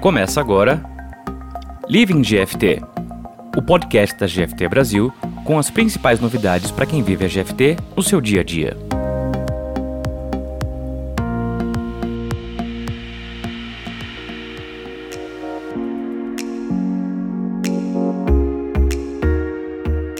Começa agora Living GFT, o podcast da GFT Brasil com as principais novidades para quem vive a GFT no seu dia a dia.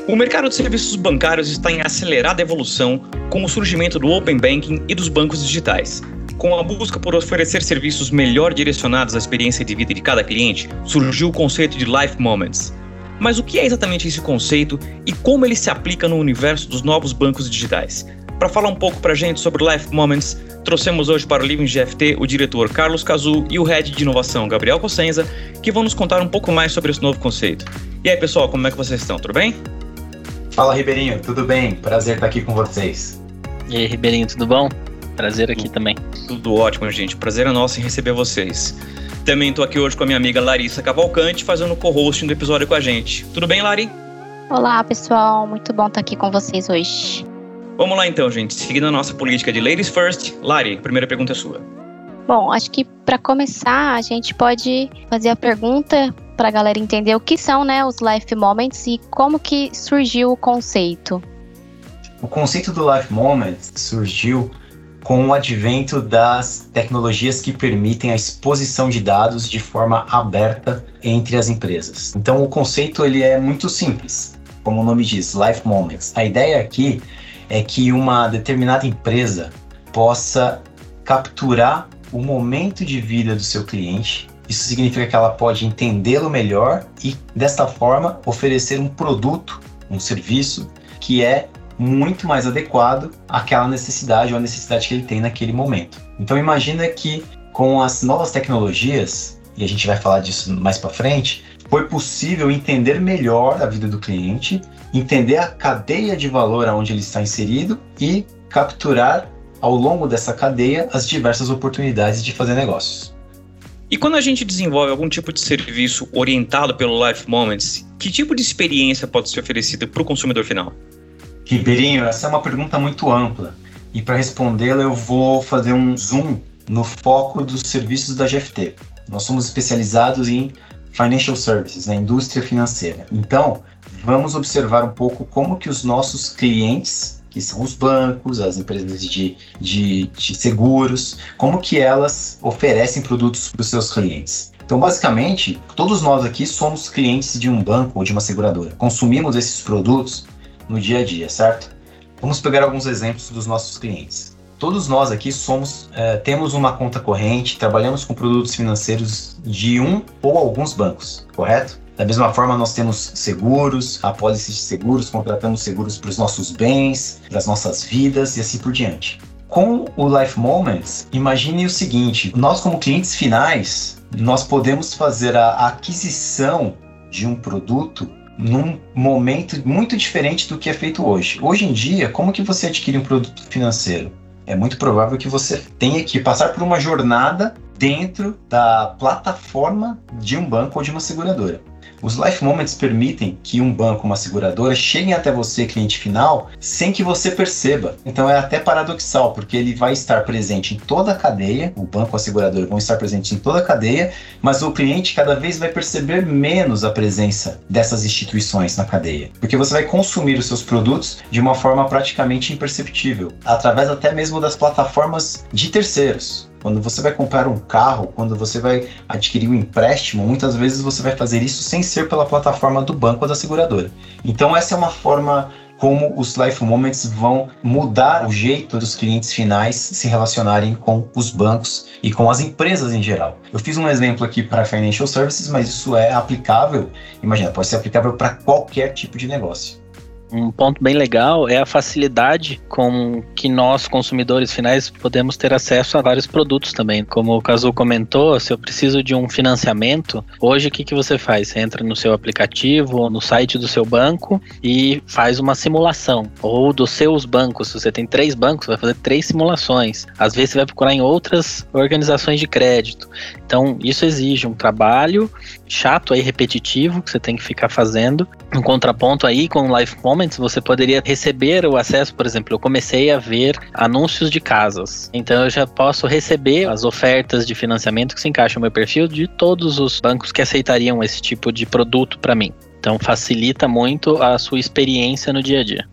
O mercado de serviços bancários está em acelerada evolução com o surgimento do Open Banking e dos bancos digitais. Com a busca por oferecer serviços melhor direcionados à experiência de vida de cada cliente, surgiu o conceito de Life Moments. Mas o que é exatamente esse conceito e como ele se aplica no universo dos novos bancos digitais? Para falar um pouco para a gente sobre Life Moments, trouxemos hoje para o Living GFT o diretor Carlos Cazu e o head de inovação Gabriel Cossenza, que vão nos contar um pouco mais sobre esse novo conceito. E aí, pessoal, como é que vocês estão? Tudo bem? Fala, Ribeirinho, tudo bem? Prazer estar aqui com vocês. E aí, Ribeirinho, tudo bom? Prazer aqui também. Tudo ótimo, gente. Prazer é nosso em receber vocês. Também estou aqui hoje com a minha amiga Larissa Cavalcante, fazendo o co-hosting do episódio com a gente. Tudo bem, Lari? Olá, pessoal. Muito bom estar aqui com vocês hoje. Vamos lá então, gente. Seguindo a nossa política de Ladies First, Lari, a primeira pergunta é sua. Bom, acho que para começar, a gente pode fazer a pergunta para a galera entender o que são né, os Life Moments e como que surgiu o conceito. O conceito do Life Moments surgiu com o advento das tecnologias que permitem a exposição de dados de forma aberta entre as empresas. Então o conceito ele é muito simples, como o nome diz, Life Moments. A ideia aqui é que uma determinada empresa possa capturar o momento de vida do seu cliente. Isso significa que ela pode entendê-lo melhor e, desta forma, oferecer um produto, um serviço que é muito mais adequado àquela necessidade ou à necessidade que ele tem naquele momento. Então imagina que com as novas tecnologias, e a gente vai falar disso mais para frente, foi possível entender melhor a vida do cliente, entender a cadeia de valor aonde ele está inserido e capturar ao longo dessa cadeia as diversas oportunidades de fazer negócios. E quando a gente desenvolve algum tipo de serviço orientado pelo Life Moments, que tipo de experiência pode ser oferecida para o consumidor final? Ribeirinho, essa é uma pergunta muito ampla. E para respondê-la, eu vou fazer um zoom no foco dos serviços da GFT. Nós somos especializados em financial services, na indústria financeira. Então, vamos observar um pouco como que os nossos clientes, que são os bancos, as empresas de, de, de seguros, como que elas oferecem produtos para os seus clientes. Então, basicamente, todos nós aqui somos clientes de um banco ou de uma seguradora. Consumimos esses produtos no dia a dia, certo? Vamos pegar alguns exemplos dos nossos clientes. Todos nós aqui somos, é, temos uma conta corrente, trabalhamos com produtos financeiros de um ou alguns bancos, correto? Da mesma forma, nós temos seguros, apólices de seguros, contratamos seguros para os nossos bens, para as nossas vidas e assim por diante. Com o Life Moments, imagine o seguinte: nós, como clientes finais, nós podemos fazer a aquisição de um produto num momento muito diferente do que é feito hoje. Hoje em dia, como que você adquire um produto financeiro? É muito provável que você tenha que passar por uma jornada dentro da plataforma de um banco ou de uma seguradora. Os Life Moments permitem que um banco, uma seguradora, cheguem até você, cliente final, sem que você perceba. Então é até paradoxal, porque ele vai estar presente em toda a cadeia, o banco, a seguradora vão estar presentes em toda a cadeia, mas o cliente cada vez vai perceber menos a presença dessas instituições na cadeia, porque você vai consumir os seus produtos de uma forma praticamente imperceptível, através até mesmo das plataformas de terceiros. Quando você vai comprar um carro, quando você vai adquirir um empréstimo, muitas vezes você vai fazer isso sem ser pela plataforma do banco ou da seguradora. Então essa é uma forma como os Life Moments vão mudar o jeito dos clientes finais se relacionarem com os bancos e com as empresas em geral. Eu fiz um exemplo aqui para Financial Services, mas isso é aplicável, imagina, pode ser aplicável para qualquer tipo de negócio. Um ponto bem legal é a facilidade com que nós, consumidores finais, podemos ter acesso a vários produtos também. Como o Cazu comentou, se eu preciso de um financiamento, hoje o que, que você faz? Você entra no seu aplicativo ou no site do seu banco e faz uma simulação. Ou dos seus bancos. Se você tem três bancos, vai fazer três simulações. Às vezes você vai procurar em outras organizações de crédito. Então, isso exige um trabalho chato aí, repetitivo, que você tem que ficar fazendo. Um contraponto aí com o Life Moments, você poderia receber o acesso, por exemplo, eu comecei a ver anúncios de casas. Então eu já posso receber as ofertas de financiamento que se encaixam no meu perfil de todos os bancos que aceitariam esse tipo de produto para mim. Então facilita muito a sua experiência no dia a dia.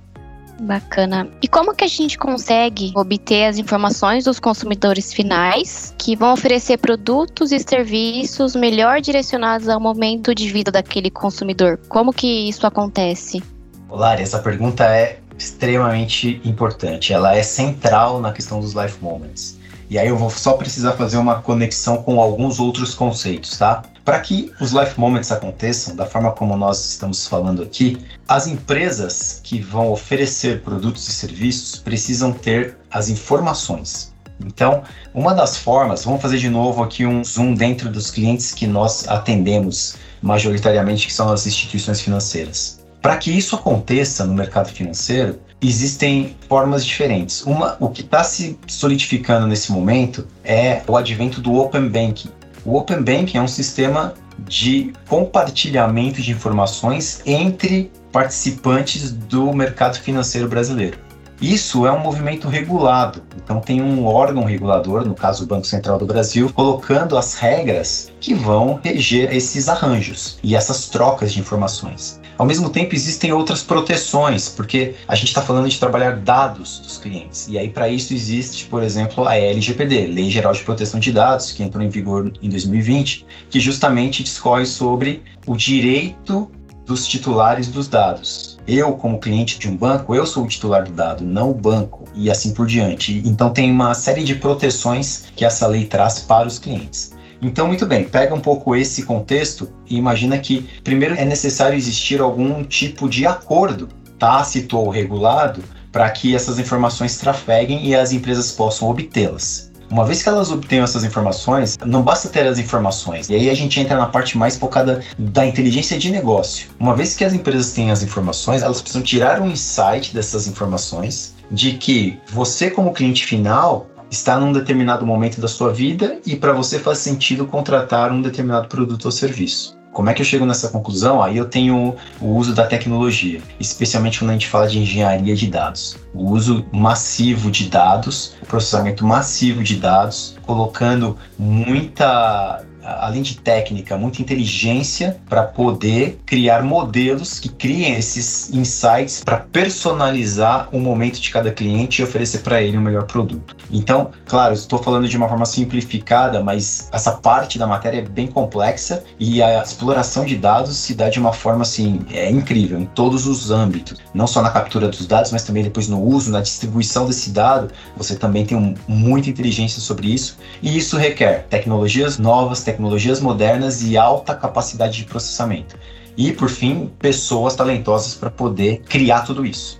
Bacana. E como que a gente consegue obter as informações dos consumidores finais que vão oferecer produtos e serviços melhor direcionados ao momento de vida daquele consumidor? Como que isso acontece? Lari, essa pergunta é extremamente importante. Ela é central na questão dos life moments. E aí eu vou só precisar fazer uma conexão com alguns outros conceitos, tá? Para que os life moments aconteçam da forma como nós estamos falando aqui, as empresas que vão oferecer produtos e serviços precisam ter as informações. Então, uma das formas, vamos fazer de novo aqui um zoom dentro dos clientes que nós atendemos majoritariamente, que são as instituições financeiras. Para que isso aconteça no mercado financeiro, existem formas diferentes. Uma, o que está se solidificando nesse momento é o advento do Open Banking. O Open Banking é um sistema de compartilhamento de informações entre participantes do mercado financeiro brasileiro. Isso é um movimento regulado, então tem um órgão regulador, no caso o Banco Central do Brasil, colocando as regras que vão reger esses arranjos e essas trocas de informações. Ao mesmo tempo, existem outras proteções, porque a gente está falando de trabalhar dados dos clientes. E aí, para isso, existe, por exemplo, a LGPD, Lei Geral de Proteção de Dados, que entrou em vigor em 2020, que justamente discorre sobre o direito dos titulares dos dados. Eu, como cliente de um banco, eu sou o titular do dado, não o banco, e assim por diante. Então, tem uma série de proteções que essa lei traz para os clientes. Então, muito bem, pega um pouco esse contexto e imagina que, primeiro, é necessário existir algum tipo de acordo tácito ou regulado para que essas informações trafeguem e as empresas possam obtê-las. Uma vez que elas obtenham essas informações, não basta ter as informações. E aí a gente entra na parte mais focada da inteligência de negócio. Uma vez que as empresas têm as informações, elas precisam tirar um insight dessas informações de que você, como cliente final, está num determinado momento da sua vida e para você faz sentido contratar um determinado produto ou serviço. Como é que eu chego nessa conclusão? Aí eu tenho o uso da tecnologia, especialmente quando a gente fala de engenharia de dados. O uso massivo de dados, processamento massivo de dados, colocando muita além de técnica, muita inteligência para poder criar modelos que criem esses insights para personalizar o momento de cada cliente e oferecer para ele o um melhor produto. Então, claro, estou falando de uma forma simplificada, mas essa parte da matéria é bem complexa e a exploração de dados se dá de uma forma assim é incrível em todos os âmbitos, não só na captura dos dados, mas também depois no uso, na distribuição desse dado. Você também tem um, muita inteligência sobre isso e isso requer tecnologias novas, tecnologias modernas e alta capacidade de processamento. E, por fim, pessoas talentosas para poder criar tudo isso.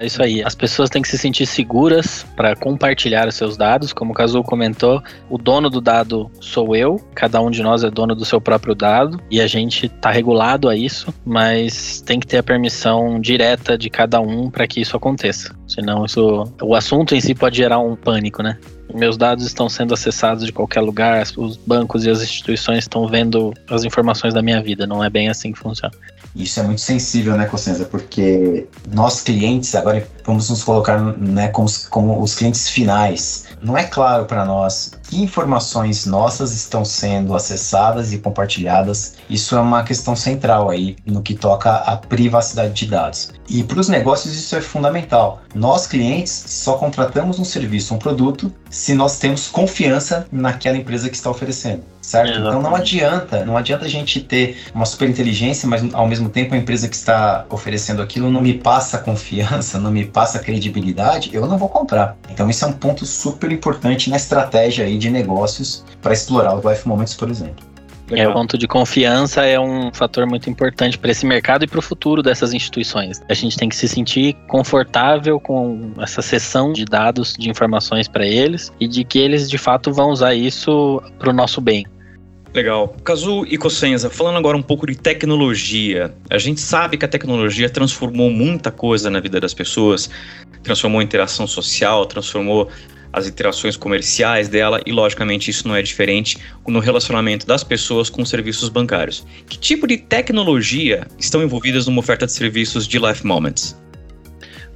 É isso aí. As pessoas têm que se sentir seguras para compartilhar os seus dados. Como o Kazu comentou, o dono do dado sou eu. Cada um de nós é dono do seu próprio dado e a gente está regulado a isso, mas tem que ter a permissão direta de cada um para que isso aconteça. Senão, isso, o assunto em si pode gerar um pânico, né? Meus dados estão sendo acessados de qualquer lugar, os bancos e as instituições estão vendo as informações da minha vida. Não é bem assim que funciona. Isso é muito sensível, né, Cossenza? Porque nós clientes, agora vamos nos colocar né, como, como os clientes finais. Não é claro para nós que informações nossas estão sendo acessadas e compartilhadas. Isso é uma questão central aí no que toca à privacidade de dados. E para os negócios isso é fundamental. Nós clientes só contratamos um serviço, um produto, se nós temos confiança naquela empresa que está oferecendo certo? Exatamente. Então não adianta, não adianta a gente ter uma super inteligência, mas ao mesmo tempo a empresa que está oferecendo aquilo não me passa confiança, não me passa credibilidade, eu não vou comprar. Então isso é um ponto super importante na estratégia aí de negócios para explorar o Life Moments, por exemplo. É, o ponto de confiança é um fator muito importante para esse mercado e para o futuro dessas instituições. A gente tem que se sentir confortável com essa sessão de dados, de informações para eles e de que eles de fato vão usar isso para o nosso bem. Legal. Kazu e Cossenza, falando agora um pouco de tecnologia. A gente sabe que a tecnologia transformou muita coisa na vida das pessoas, transformou a interação social, transformou as interações comerciais dela e, logicamente, isso não é diferente no relacionamento das pessoas com serviços bancários. Que tipo de tecnologia estão envolvidas numa oferta de serviços de Life Moments?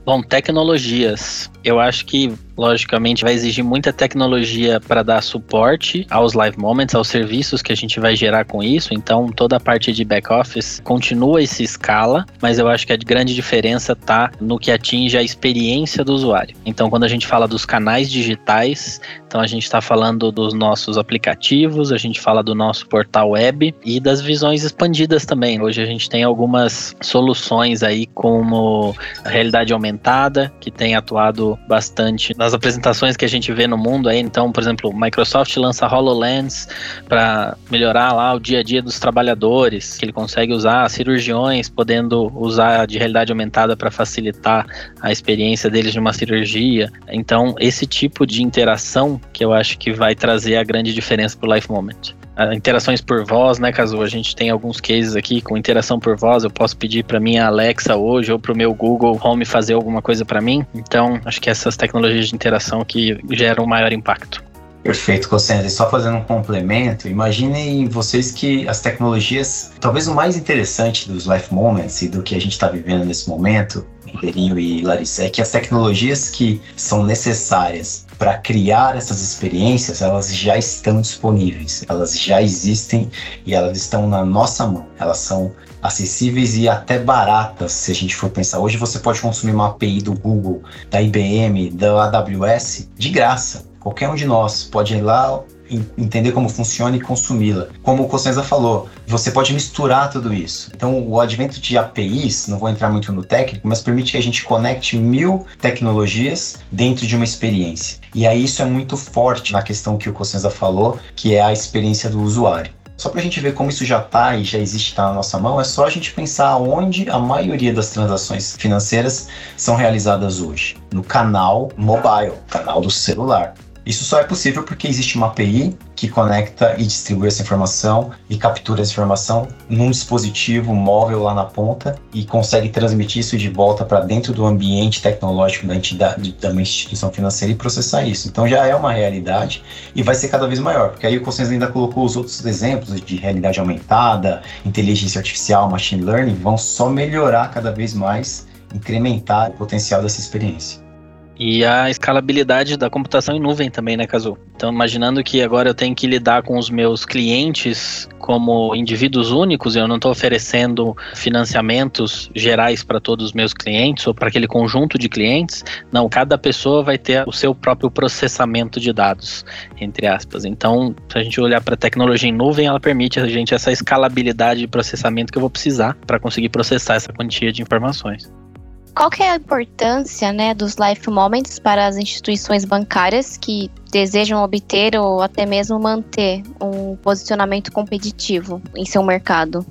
Bom, tecnologias. Eu acho que logicamente vai exigir muita tecnologia para dar suporte aos live moments, aos serviços que a gente vai gerar com isso. Então, toda a parte de back office continua esse escala, mas eu acho que a grande diferença está no que atinge a experiência do usuário. Então, quando a gente fala dos canais digitais, então a gente está falando dos nossos aplicativos, a gente fala do nosso portal web e das visões expandidas também. Hoje a gente tem algumas soluções aí como realidade aumentada, que tem atuado bastante na nas apresentações que a gente vê no mundo aí, então, por exemplo, Microsoft lança HoloLens para melhorar lá o dia a dia dos trabalhadores, que ele consegue usar cirurgiões podendo usar de realidade aumentada para facilitar a experiência deles de uma cirurgia. Então, esse tipo de interação que eu acho que vai trazer a grande diferença para o Life Moment interações por voz, né, Caso a gente tem alguns cases aqui com interação por voz, eu posso pedir para minha Alexa hoje ou para o meu Google Home fazer alguma coisa para mim. Então, acho que essas tecnologias de interação que geram maior impacto. Perfeito, Cossenza. E só fazendo um complemento, imaginem vocês que as tecnologias, talvez o mais interessante dos Life Moments e do que a gente está vivendo nesse momento, Pedrinho e Larissa, é que as tecnologias que são necessárias para criar essas experiências, elas já estão disponíveis, elas já existem e elas estão na nossa mão. Elas são acessíveis e até baratas, se a gente for pensar. Hoje você pode consumir uma API do Google, da IBM, da AWS de graça. Qualquer um de nós pode ir lá, entender como funciona e consumi-la. Como o Cossenza falou, você pode misturar tudo isso. Então, o advento de APIs, não vou entrar muito no técnico, mas permite que a gente conecte mil tecnologias dentro de uma experiência. E aí isso é muito forte na questão que o Cossenza falou, que é a experiência do usuário. Só para a gente ver como isso já está e já existe, está na nossa mão, é só a gente pensar onde a maioria das transações financeiras são realizadas hoje. No canal mobile, canal do celular. Isso só é possível porque existe uma API que conecta e distribui essa informação e captura essa informação num dispositivo móvel lá na ponta e consegue transmitir isso de volta para dentro do ambiente tecnológico da entidade, da instituição financeira e processar isso. Então já é uma realidade e vai ser cada vez maior, porque aí o Consenso ainda colocou os outros exemplos de realidade aumentada, inteligência artificial, machine learning, vão só melhorar cada vez mais, incrementar o potencial dessa experiência. E a escalabilidade da computação em nuvem também, né, Cazu? Então, imaginando que agora eu tenho que lidar com os meus clientes como indivíduos únicos, eu não estou oferecendo financiamentos gerais para todos os meus clientes ou para aquele conjunto de clientes. Não, cada pessoa vai ter o seu próprio processamento de dados, entre aspas. Então, se a gente olhar para a tecnologia em nuvem, ela permite a gente essa escalabilidade de processamento que eu vou precisar para conseguir processar essa quantia de informações. Qual que é a importância né, dos Life Moments para as instituições bancárias que desejam obter ou até mesmo manter um posicionamento competitivo em seu mercado?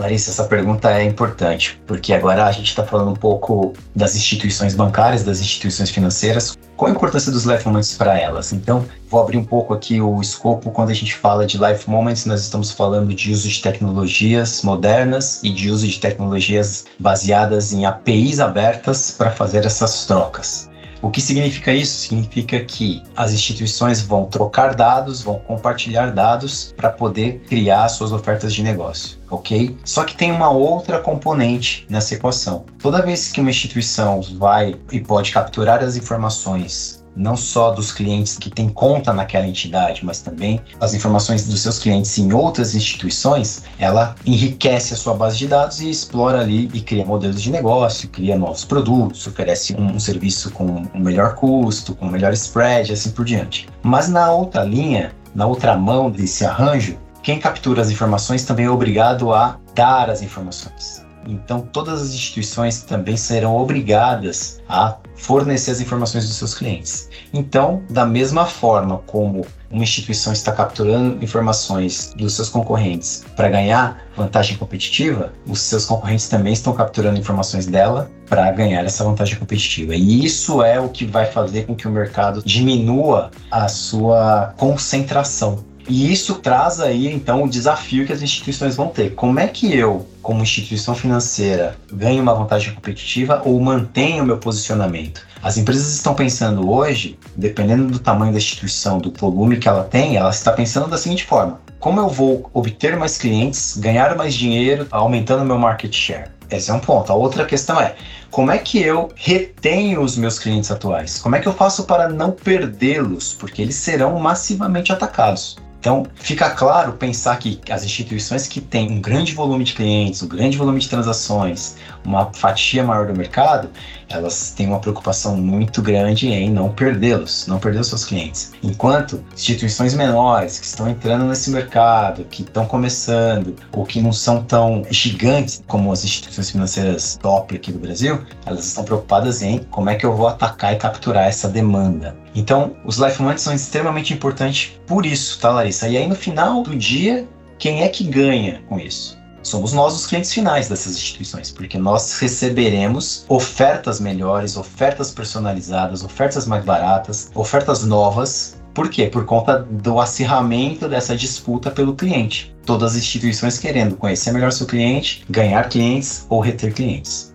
Larissa, essa pergunta é importante, porque agora a gente está falando um pouco das instituições bancárias, das instituições financeiras. Qual a importância dos Life Moments para elas? Então, vou abrir um pouco aqui o escopo. Quando a gente fala de Life Moments, nós estamos falando de uso de tecnologias modernas e de uso de tecnologias baseadas em APIs abertas para fazer essas trocas. O que significa isso? Significa que as instituições vão trocar dados, vão compartilhar dados para poder criar suas ofertas de negócio, ok? Só que tem uma outra componente nessa equação. Toda vez que uma instituição vai e pode capturar as informações não só dos clientes que têm conta naquela entidade, mas também as informações dos seus clientes em outras instituições, ela enriquece a sua base de dados e explora ali e cria modelos de negócio, cria novos produtos, oferece um, serviço com um melhor custo, com um melhor spread, assim por diante. Mas na outra linha, na outra mão desse arranjo, quem captura as informações também é obrigado a dar as informações. Então, todas as instituições também serão obrigadas a fornecer as informações dos seus clientes. Então, da mesma forma como uma instituição está capturando informações dos seus concorrentes para ganhar vantagem competitiva, os seus concorrentes também estão capturando informações dela para ganhar essa vantagem competitiva. E isso é o que vai fazer com que o mercado diminua a sua concentração E isso traz aí, então, o desafio que as instituições vão ter. Como é que eu, como instituição financeira, ganho uma vantagem competitiva ou mantenho o meu posicionamento? As empresas estão pensando hoje, dependendo do tamanho da instituição, do volume que ela tem, ela está pensando da seguinte forma: como eu vou obter mais clientes, ganhar mais dinheiro, aumentando meu market share? Esse é um ponto. A outra questão é como é que eu retenho os meus clientes atuais? Como é que eu faço para não perdê-los? Porque eles serão massivamente atacados. Então, fica claro pensar que as instituições que têm um grande volume de clientes, um grande volume de transações, uma fatia maior do mercado, elas têm uma preocupação muito grande em não perdê-los, não perder os seus clientes. Enquanto instituições menores que estão entrando nesse mercado, que estão começando, ou que não são tão gigantes como as instituições financeiras top aqui do Brasil, elas estão preocupadas em como é que eu vou atacar e capturar essa demanda. Então, os life money são extremamente importantes por isso, tá, Larissa? E aí, no final do dia, quem é que ganha com isso? Somos nós os clientes finais dessas instituições, porque nós receberemos ofertas melhores, ofertas personalizadas, ofertas mais baratas, ofertas novas. Por quê? Por conta do acirramento dessa disputa pelo cliente. Todas as instituições querendo conhecer melhor seu cliente, ganhar clientes ou reter clientes.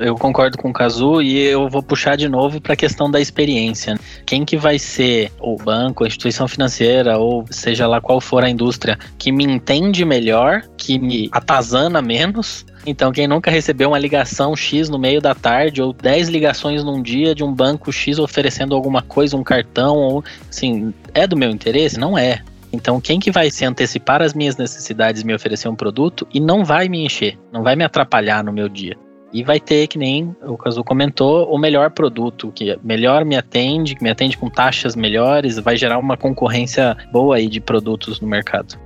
Eu concordo com o Kazu e eu vou puxar de novo para a questão da experiência. Quem que vai ser o banco, a instituição financeira ou seja lá qual for a indústria que me entende melhor, que me atazana menos? Então, quem nunca recebeu uma ligação X no meio da tarde ou 10 ligações num dia de um banco X oferecendo alguma coisa, um cartão ou assim, é do meu interesse? Não é. Então, quem que vai se antecipar as minhas necessidades me oferecer um produto e não vai me encher, não vai me atrapalhar no meu dia? E vai ter, que nem o Caso comentou, o melhor produto, que melhor me atende, que me atende com taxas melhores, vai gerar uma concorrência boa aí de produtos no mercado.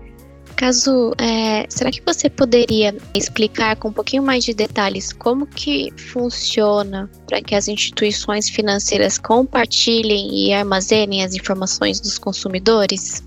Caso, é, será que você poderia explicar com um pouquinho mais de detalhes como que funciona para que as instituições financeiras compartilhem e armazenem as informações dos consumidores?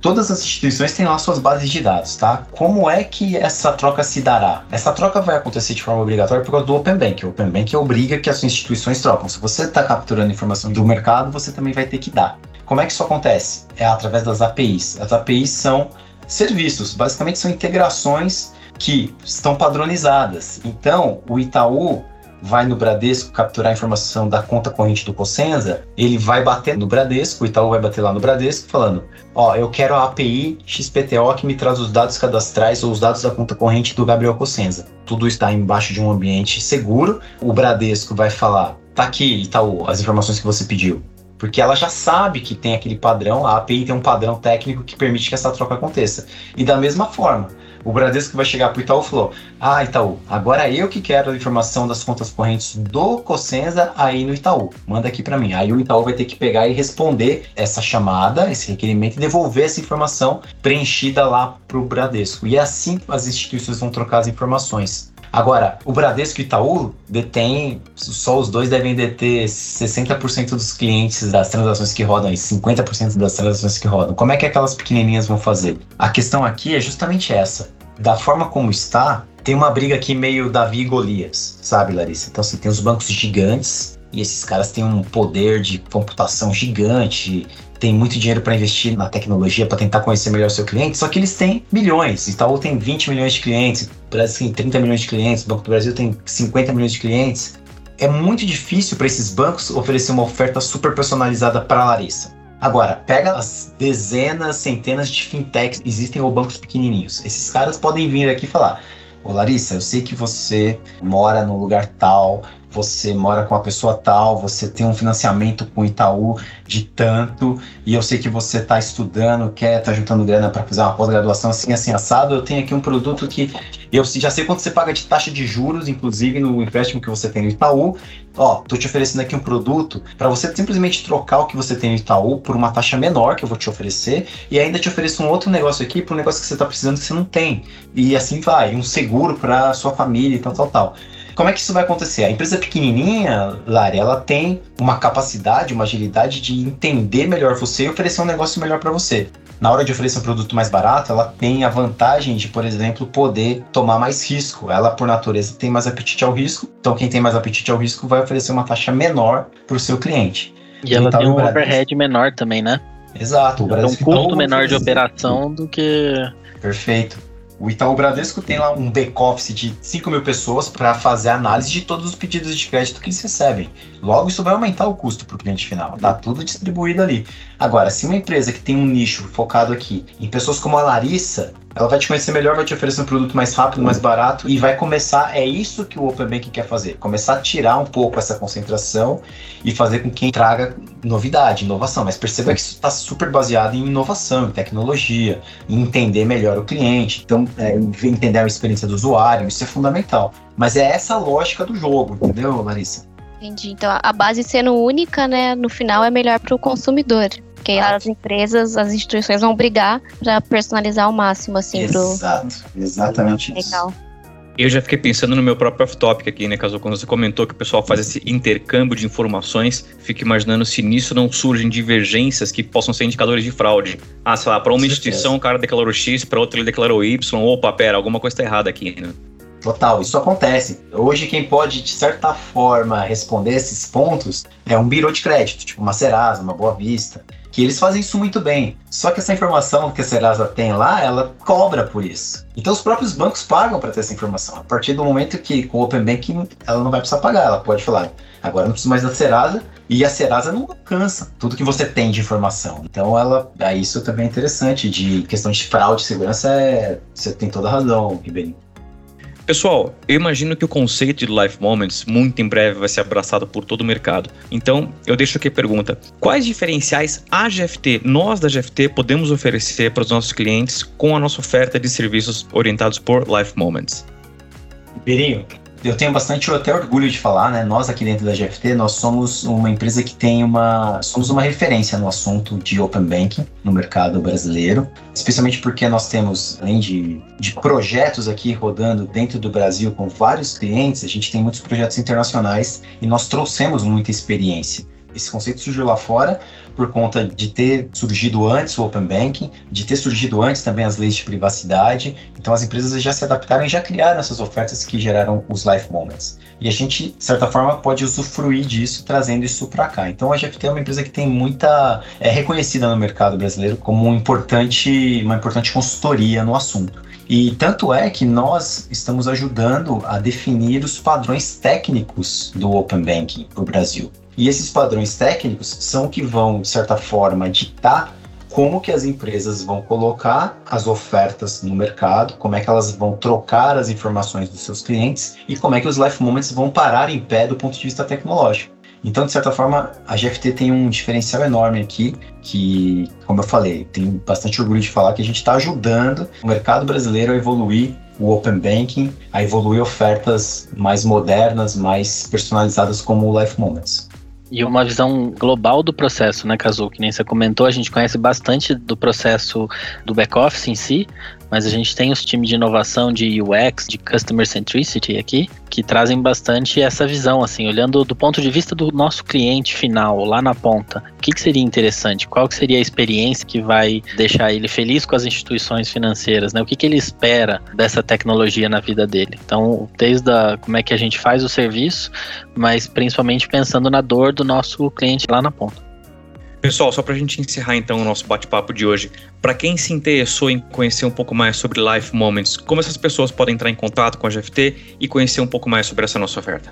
Todas as instituições têm lá suas bases de dados, tá? Como é que essa troca se dará? Essa troca vai acontecer de forma obrigatória por causa do Open Bank. O Open Bank obriga que as instituições trocam. Se você está capturando informação do mercado, você também vai ter que dar. Como é que isso acontece? É através das APIs. As APIs são serviços, basicamente são integrações que estão padronizadas. Então, o Itaú vai no Bradesco capturar a informação da conta corrente do Cosenza, ele vai bater no Bradesco, o Itaú vai bater lá no Bradesco, falando: Ó, eu quero a API XPTO que me traz os dados cadastrais ou os dados da conta corrente do Gabriel Cosenza. Tudo está embaixo de um ambiente seguro. O Bradesco vai falar: tá aqui, Itaú, as informações que você pediu. Porque ela já sabe que tem aquele padrão, a API tem um padrão técnico que permite que essa troca aconteça. E da mesma forma, o Bradesco vai chegar para o Itaú e falou: Ah, Itaú, agora eu que quero a informação das contas correntes do Cosenza aí no Itaú. Manda aqui para mim. Aí o Itaú vai ter que pegar e responder essa chamada, esse requerimento e devolver essa informação preenchida lá para o Bradesco. E é assim as instituições vão trocar as informações. Agora, o Bradesco e o Itaú detém, só os dois devem deter 60% dos clientes das transações que rodam e 50% das transações que rodam. Como é que aquelas pequenininhas vão fazer? A questão aqui é justamente essa. Da forma como está, tem uma briga aqui meio Davi e Golias, sabe, Larissa? Então, assim, tem os bancos gigantes e esses caras têm um poder de computação gigante, tem muito dinheiro para investir na tecnologia para tentar conhecer melhor o seu cliente, só que eles têm milhões. Itaú tem 20 milhões de clientes, o Brasil tem 30 milhões de clientes, o Banco do Brasil tem 50 milhões de clientes. É muito difícil para esses bancos oferecer uma oferta super personalizada para a Larissa. Agora, pega as dezenas, centenas de fintechs existem ou bancos pequenininhos. Esses caras podem vir aqui e falar: Ô Larissa, eu sei que você mora no lugar tal, você mora com uma pessoa tal, você tem um financiamento com o Itaú de tanto, e eu sei que você está estudando, quer estar tá juntando grana para fazer uma pós-graduação assim, assim, assado. Eu tenho aqui um produto que eu já sei quanto você paga de taxa de juros, inclusive no empréstimo que você tem no Itaú. Ó, tô te oferecendo aqui um produto para você simplesmente trocar o que você tem no Itaú por uma taxa menor que eu vou te oferecer, e ainda te ofereço um outro negócio aqui por um negócio que você está precisando que você não tem. E assim vai, um seguro para sua família e tal, tal, tal. Como é que isso vai acontecer? A empresa pequenininha, Lari, ela tem uma capacidade, uma agilidade de entender melhor você e oferecer um negócio melhor para você. Na hora de oferecer um produto mais barato, ela tem a vantagem de, por exemplo, poder tomar mais risco. Ela, por natureza, tem mais apetite ao risco. Então, quem tem mais apetite ao risco vai oferecer uma taxa menor para o seu cliente. E ela então, tem um overhead menor também, né? Exato. O então, Bradesco, um custo então, menor de operação do que. Perfeito. O Itaú Bradesco tem lá um back-office de 5 mil pessoas para fazer análise de todos os pedidos de crédito que eles recebem. Logo, isso vai aumentar o custo para o cliente final. Está tudo distribuído ali. Agora, se uma empresa que tem um nicho focado aqui em pessoas como a Larissa, ela vai te conhecer melhor, vai te oferecer um produto mais rápido, mais barato e vai começar. É isso que o Open Banking quer fazer: começar a tirar um pouco essa concentração e fazer com que traga novidade, inovação. Mas perceba que isso está super baseado em inovação, em tecnologia, em entender melhor o cliente, então é, entender a experiência do usuário. Isso é fundamental. Mas é essa a lógica do jogo, entendeu, Larissa? Entendi. Então a base sendo única, né, no final é melhor para o consumidor. Porque as empresas, as instituições vão brigar para personalizar ao máximo, assim, Exato, pro... exatamente Legal. isso. Eu já fiquei pensando no meu próprio off-topic aqui, né, caso quando você comentou que o pessoal faz esse intercâmbio de informações, fico imaginando se nisso não surgem divergências que possam ser indicadores de fraude. Ah, sei lá, para uma instituição o cara declarou X, para outra ele declarou Y, opa, pera, alguma coisa está errada aqui, né? Total, isso acontece. Hoje, quem pode, de certa forma, responder esses pontos é um birô de crédito, tipo uma Serasa, uma Boa Vista, que eles fazem isso muito bem. Só que essa informação que a Serasa tem lá, ela cobra por isso. Então, os próprios bancos pagam para ter essa informação. A partir do momento que com o Open Banking, ela não vai precisar pagar, ela pode falar, agora não preciso mais da Serasa, e a Serasa não alcança tudo que você tem de informação. Então, ela, isso também é interessante, de questão de fraude e segurança, é, você tem toda a razão, Ribeirinho. Pessoal, eu imagino que o conceito de Life Moments muito em breve vai ser abraçado por todo o mercado. Então, eu deixo aqui a pergunta: quais diferenciais a GFT, nós da GFT, podemos oferecer para os nossos clientes com a nossa oferta de serviços orientados por Life Moments? Birinho, eu tenho bastante até orgulho de falar, né? Nós aqui dentro da GFT, nós somos uma empresa que tem uma, somos uma referência no assunto de open banking no mercado brasileiro, especialmente porque nós temos, além de, de projetos aqui rodando dentro do Brasil com vários clientes, a gente tem muitos projetos internacionais e nós trouxemos muita experiência. Esse conceito surgiu lá fora por conta de ter surgido antes o Open Banking, de ter surgido antes também as leis de privacidade. Então as empresas já se adaptaram e já criaram essas ofertas que geraram os Life Moments. E a gente, de certa forma, pode usufruir disso, trazendo isso para cá. Então a GFT é uma empresa que tem muita. é reconhecida no mercado brasileiro como um importante, uma importante consultoria no assunto. E tanto é que nós estamos ajudando a definir os padrões técnicos do Open Banking para o Brasil. E esses padrões técnicos são que vão, de certa forma, ditar como que as empresas vão colocar as ofertas no mercado, como é que elas vão trocar as informações dos seus clientes e como é que os Life Moments vão parar em pé do ponto de vista tecnológico. Então, de certa forma, a GFT tem um diferencial enorme aqui, que, como eu falei, tenho bastante orgulho de falar que a gente está ajudando o mercado brasileiro a evoluir o Open Banking, a evoluir ofertas mais modernas, mais personalizadas como o Life Moments. E uma visão global do processo, né, Kazu? Que nem você comentou, a gente conhece bastante do processo do back-office em si, mas a gente tem os times de inovação de UX, de Customer Centricity aqui, que trazem bastante essa visão, assim, olhando do ponto de vista do nosso cliente final, lá na ponta. O que, que seria interessante? Qual que seria a experiência que vai deixar ele feliz com as instituições financeiras, né? O que, que ele espera dessa tecnologia na vida dele? Então, desde a, como é que a gente faz o serviço, mas principalmente pensando na dor do nosso cliente lá na ponta. Pessoal, só para a gente encerrar então o nosso bate-papo de hoje, para quem se interessou em conhecer um pouco mais sobre Life Moments, como essas pessoas podem entrar em contato com a GFT e conhecer um pouco mais sobre essa nossa oferta?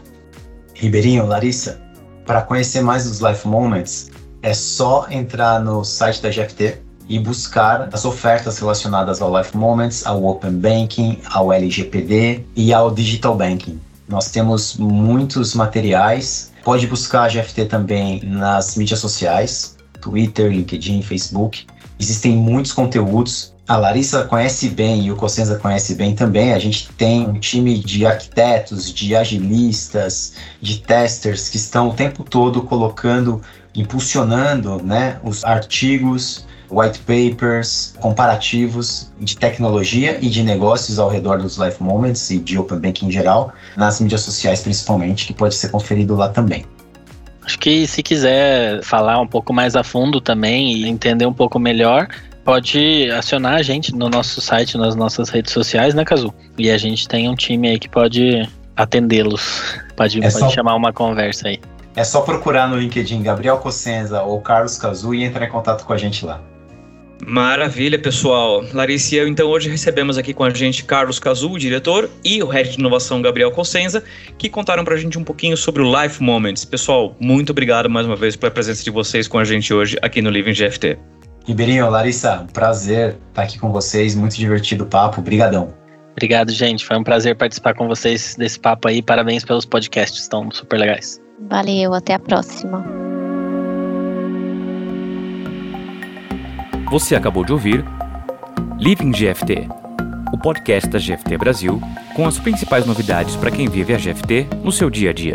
Ribeirinho, Larissa, para conhecer mais dos Life Moments, é só entrar no site da GFT e buscar as ofertas relacionadas ao Life Moments, ao Open Banking, ao LGPD e ao Digital Banking. Nós temos muitos materiais. Pode buscar a GFT também nas mídias sociais, Twitter, LinkedIn, Facebook. Existem muitos conteúdos. A Larissa conhece bem e o Cossenza conhece bem também. A gente tem um time de arquitetos, de agilistas, de testers que estão o tempo todo colocando, impulsionando né, os artigos, white papers, comparativos de tecnologia e de negócios ao redor dos Life Moments e de Open Banking em geral, nas mídias sociais principalmente, que pode ser conferido lá também. Acho que se quiser falar um pouco mais a fundo também e entender um pouco melhor, pode acionar a gente no nosso site, nas nossas redes sociais, né, Cazu? E a gente tem um time aí que pode atendê-los. Pode, é pode só... chamar uma conversa aí. é só procurar no LinkedIn Gabriel Cossenza ou Carlos Cazu e entrar em contato com a gente lá. Maravilha, pessoal. Larissa e eu, então, hoje recebemos aqui com a gente Carlos Cazu, o diretor, e o head de inovação Gabriel Cossenza, que contaram pra gente um pouquinho sobre o Life Moments. Pessoal, muito obrigado mais uma vez pela presença de vocês com a gente hoje aqui no Living GFT. Ribeirinho, Larissa, um prazer estar aqui com vocês, muito divertido o papo, brigadão. Obrigado, gente. Foi um prazer participar com vocês desse papo aí. Parabéns pelos podcasts, estão super legais. Valeu, até a próxima. Você acabou de ouvir Living GFT, o podcast da GFT Brasil, com as principais novidades para quem vive a GFT no seu dia a dia.